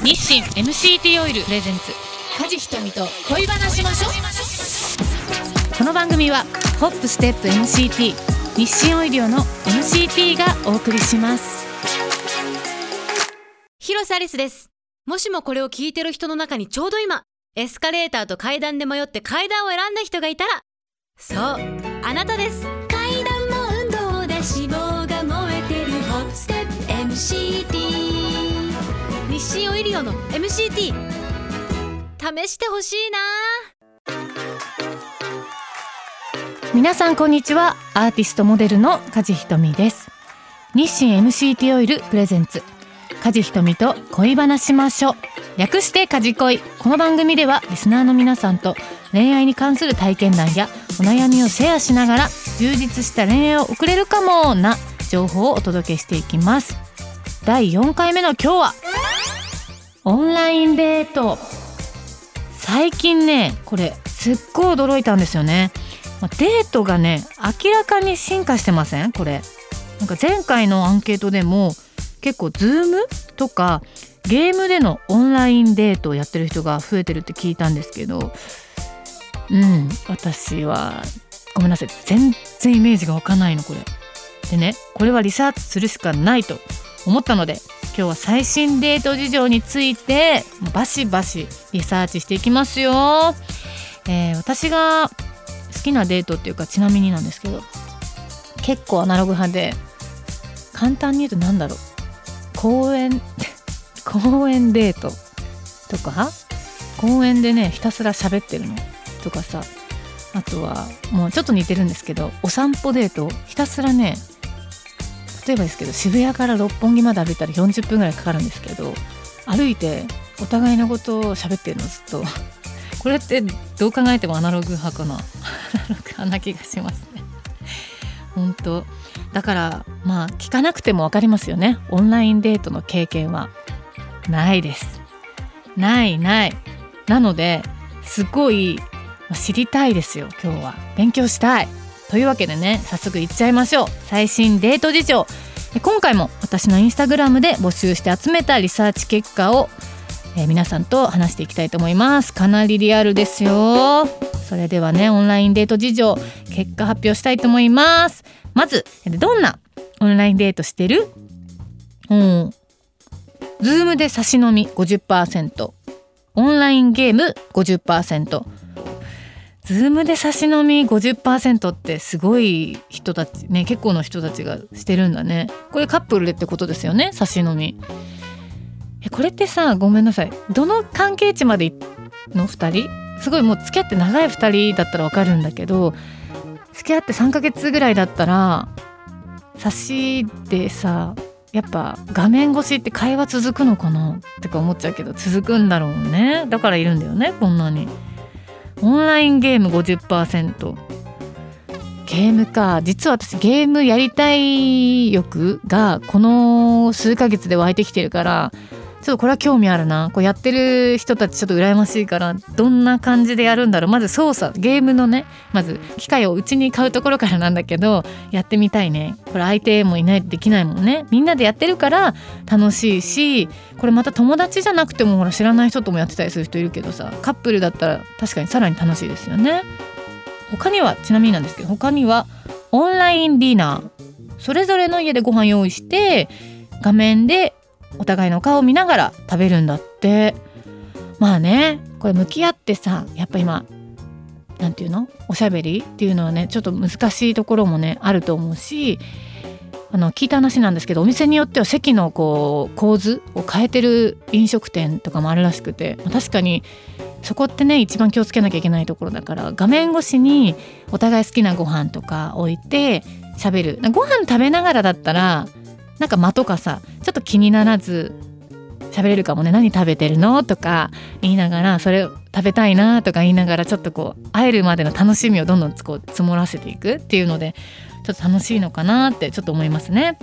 日清 MCT オイルプレゼンツ。梶ひとみと恋話しましょう。この番組はホップステップ MCT 日清オイリオの MCT がお送りします。広瀬アリスです。もしもこれを聞いてる人の中にちょうど今エスカレーターと階段で迷って階段を選んだ人がいたらそうあなたです。階段の運動で脂肪が燃えてるホップステップ MCT イリオの MCT 試してほしいな。皆さんこんにちは。アーティストモデルの梶ひとみです。日清 MCT オイルプレゼンツ。梶ひとみと恋話しましょう。略して梶恋。この番組ではリスナーの皆さんと恋愛に関する体験談やお悩みをシェアしながら充実した恋愛を送れるかもな情報をお届けしていきます。第4回目の今日はオンラインデート。最近ねこれすっごい驚いたんですよね。デートがね明らかに進化してません？これ。なんか前回のアンケートでも結構ズームとかゲームでのオンラインデートをやってる人が増えてるって聞いたんですけどうん私はごめんなさい。全然イメージが湧かないのこれ。でねこれはリサーチするしかないと思ったので今日は最新デート事情についてバシバシリサーチしていきますよ、えー私が好きなデートっていうかちなみになんですけど結構アナログ派で簡単に言うと何だろう。公園 公園デートとか公園でねひたすら喋ってるのとかさ。あとはもうちょっと似てるんですけどお散歩デートひたすらね例えばですけど渋谷から六本木まで歩いたら40分ぐらいかかるんですけど歩いてお互いのことを喋ってるのずっとこれってどう考えてもアナログ派かなアナログ派な気がしますね。本当。だからまあ聞かなくても分かりますよね。オンラインデートの経験は。ないです。ないない。なのですごい知りたいですよ今日は。勉強したい。というわけでね早速いっちゃいましょう。最新デート事情。今回も私のインスタグラムで募集して集めたリサーチ結果を、え皆さんと話していきたいと思います。かなりリアルですよ。それではねオンラインデート事情結果発表したいと思います。まずどんなオンラインデートしてる？うん。ズームで差し飲み50%オンラインゲーム50%ズームで差し飲み50%ってすごい人たちね結構の人たちがしてるんだね。これカップルでってことですよね？差し飲み。えこれってさごめんなさい。どの関係値までの？2人？すごいもう付き合って長い2人だったらわかるんだけど付き合って3ヶ月ぐらいだったら差しでさやっぱ画面越しって会話続くのかな？ってか思っちゃうけど続くんだろうね。だからいるんだよねこんなに。オンラインゲーム50%ゲームか。実は私ゲームやりたい欲がこの数ヶ月で湧いてきてるからちょっとこれは興味あるな。こうやってる人たちちょっと羨ましいからどんな感じでやるんだろう。まず操作ゲームのねまず機械をうちに買うところからなんだけどやってみたいね。これ相手もいないとできないもんね。みんなでやってるから楽しいしこれまた友達じゃなくてもほら知らない人ともやってたりする人いるけどさカップルだったら確かにさらに楽しいですよね。他にはちなみになんですけど他にはオンラインディナー。それぞれの家でご飯用意して画面でお互いの顔を見ながら食べるんだって。まあねこれ向き合ってさやっぱ今なんていうの？おしゃべりっていうのはねちょっと難しいところもねあると思うしあの聞いた話なんですけどお店によっては席のこう構図を変えてる飲食店とかもあるらしくてまあ確かにそこってね一番気をつけなきゃいけないところだから画面越しにお互い好きなご飯とか置いて喋る。ご飯食べながらだったらなんか間とかさちょっと気にならず喋れるかもね。何食べてるの？とか言いながらそれを食べたいなとか言いながらちょっとこう会えるまでの楽しみをどんどんこう積もらせていくっていうのでちょっと楽しいのかなってちょっと思いますね。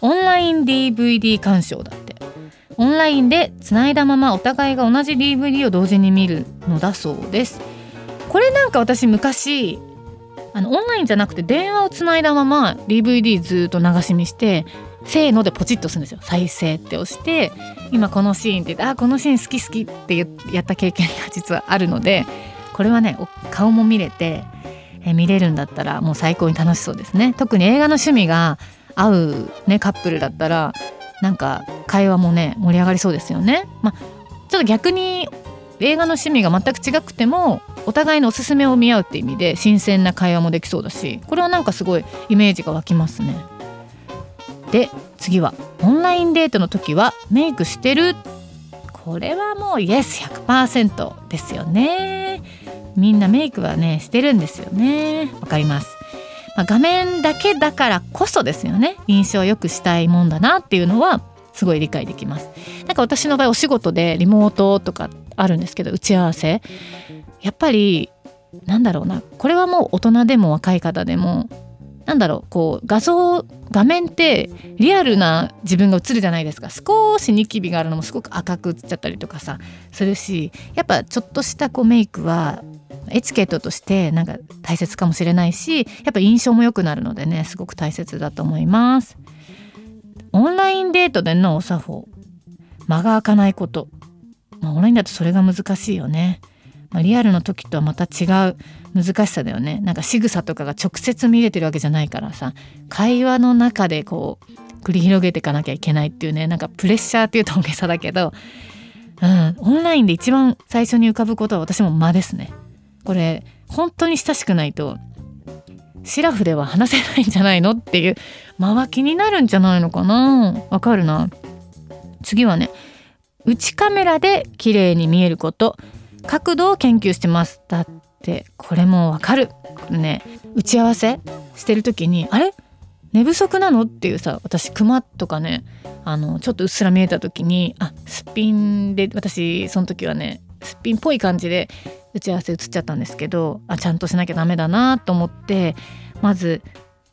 オンライン DVD 鑑賞だって。オンラインでつないだままお互いが同じ DVD を同時に見るのだそうです。これなんか私昔あのオンラインじゃなくて電話をつないだまま DVD ずっと流し見してせーのでポチッとするんですよ再生って押して今このシーンってあこのシーン好き好きってやった経験が 実はあるのでこれはね顔も見れてえ見れるんだったらもう最高に楽しそうですね特に映画の趣味が合う、ね、カップルだったらなんか会話もね盛り上がりそうですよね。まあ、ちょっと逆に映画の趣味が全く違くてもお互いのおすすめを見合うって意味で新鮮な会話もできそうだしこれはなんかすごいイメージが湧きますね。で次はオンラインデートの時はメイクしてる？これはもうイエス100%ですよね。みんなメイクはねしてるんですよね。わかります、まあ、画面だけだからこそですよね。印象を良くしたいもんだなっていうのはすごい理解できます。なんか私の場合お仕事でリモートとかあるんですけど打ち合わせ。やっぱりなんだろうな。これはもう大人でも若い方でもなんだろう。こう画像画面ってリアルな自分が映るじゃないですか。少しニキビがあるのもすごく赤く映っちゃったりとかさするしやっぱちょっとしたこうメイクはエチケットとしてなんか大切かもしれないしやっぱ印象も良くなるのでねすごく大切だと思います。オンラインデートでのお作法間が空かないこと、まあ、オンラインだとそれが難しいよね、まあ、リアルの時とはまた違う難しさだよね。なんか仕草とかが直接見れてるわけじゃないからさ。会話の中でこう繰り広げていかなきゃいけないっていうね。なんかプレッシャーっていうと大げさだけど、うん、オンラインで一番最初に浮かぶことは私も間ですね。これ本当に親しくないとシラフでは話せないんじゃないのっていう間は気になるんじゃないのかな。わかるな。次はね内カメラで綺麗に見えること。角度を研究してます。だってこれもわかる。これね打ち合わせしてる時にあれ？寝不足なの？っていうさ私クマとかねあのちょっとうっすら見えた時にあすっぴんで私その時はねすっぴんっぽい感じで打ち合わせ映っちゃったんですけどあちゃんとしなきゃダメだなと思ってまず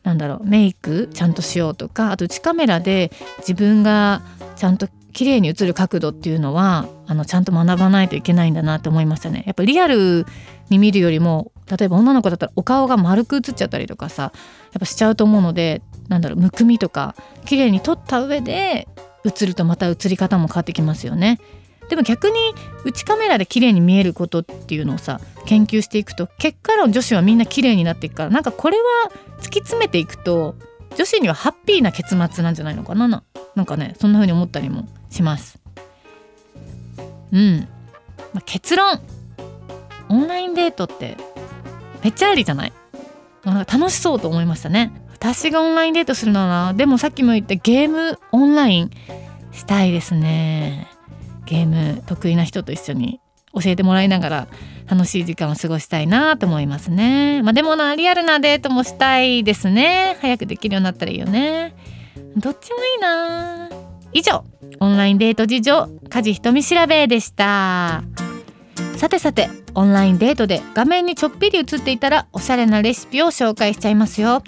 なんだろうメイクちゃんとしようとかあと内カメラで自分がちゃんと綺麗に映る角度っていうのはあのちゃんと学ばないといけないんだなって思いましたね。やっぱリアルに見るよりも例えば女の子だったらお顔が丸く映っちゃったりとかさやっぱしちゃうと思うのでなんだろうむくみとか綺麗に撮った上で映るとまた映り方も変わってきますよね。でも逆に内カメラで綺麗に見えることっていうのをさ研究していくと結果論女子はみんな綺麗になっていくからなんかこれは突き詰めていくと女子にはハッピーな結末なんじゃないのかな？なんかねそんな風に思ったりもします。うん、まあ、結論。オンラインデートってめっちゃありじゃない？なんか楽しそうと思いましたね。私がオンラインデートするのはなでもさっきも言ったゲームオンラインしたいですね。ゲーム得意な人と一緒に教えてもらいながら楽しい時間を過ごしたいなと思いますね。まあ、でもなリアルなデートもしたいですね。早くできるようになったらいいよね。どっちもいいな。以上オンラインデート事情家事ひとみ調べでした。さてさてオンラインデートで画面にちょっぴり映っていたらおしゃれなレシピを紹介しちゃいますよ。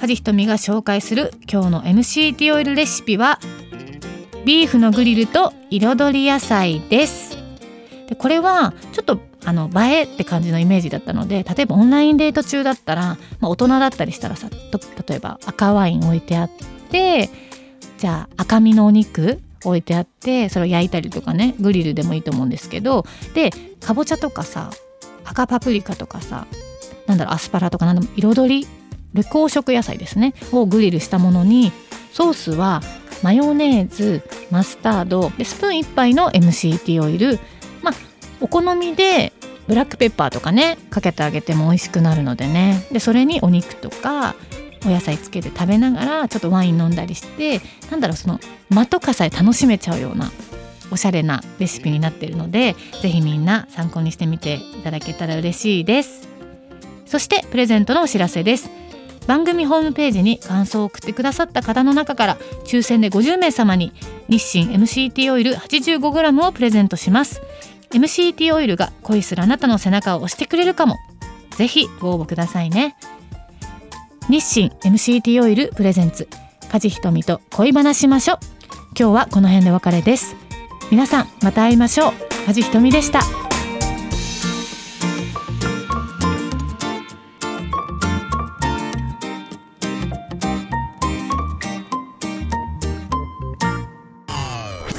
家事ひとみが紹介する今日の MCT オイルレシピはビーフのグリルと彩り野菜ですでこれはちょっとあの映えって感じのイメージだったので例えばオンラインデート中だったら、まあ、大人だったりしたらさ例えば赤ワイン置いてあってじゃあ赤身のお肉置いてあってそれを焼いたりとかねグリルでもいいと思うんですけどでかぼちゃとかさ赤パプリカとかさなんだろうアスパラとか何でも彩り緑黄色野菜ですねをグリルしたものにソースはマヨネーズマスタードでスプーン1杯の MCT オイルまあお好みでブラックペッパーとかねかけてあげても美味しくなるのでね。でそれにお肉とかお野菜つけて食べながらちょっとワイン飲んだりしてなんだろうその間とかさえ楽しめちゃうようなおしゃれなレシピになっているので是非みんな参考にしてみていただけたら嬉しいです。そしてプレゼントのお知らせです。番組ホームページに感想を送ってくださった方の中から抽選で50名様に日清 MCT オイル 85g をプレゼントします。MCT オイルが恋するあなたの背中を押してくれるかも。ぜひご応募くださいね。日清 MCT オイルプレゼンツ梶ひとみと恋話しましょう。今日はこの辺でお別れです。皆さんまた会いましょう。梶ひとみでした。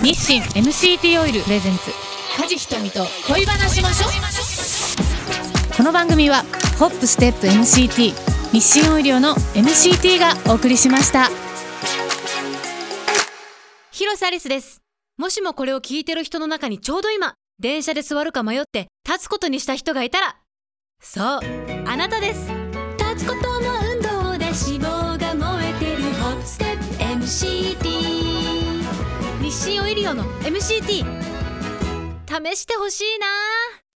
日清 MCT オイルプレゼンツ。梶ひとみと恋話しましょう。この番組はホップステップ MCT 日清オイリオの MCT がお送りしました。広瀬アリスです。もしもこれを聞いてる人の中にちょうど今電車で座るか迷って立つことにした人がいたら。そうあなたです。立つことの運動で脂肪が燃えてるホップステップ MCT 日清オイリオの MCT 試してほしいな。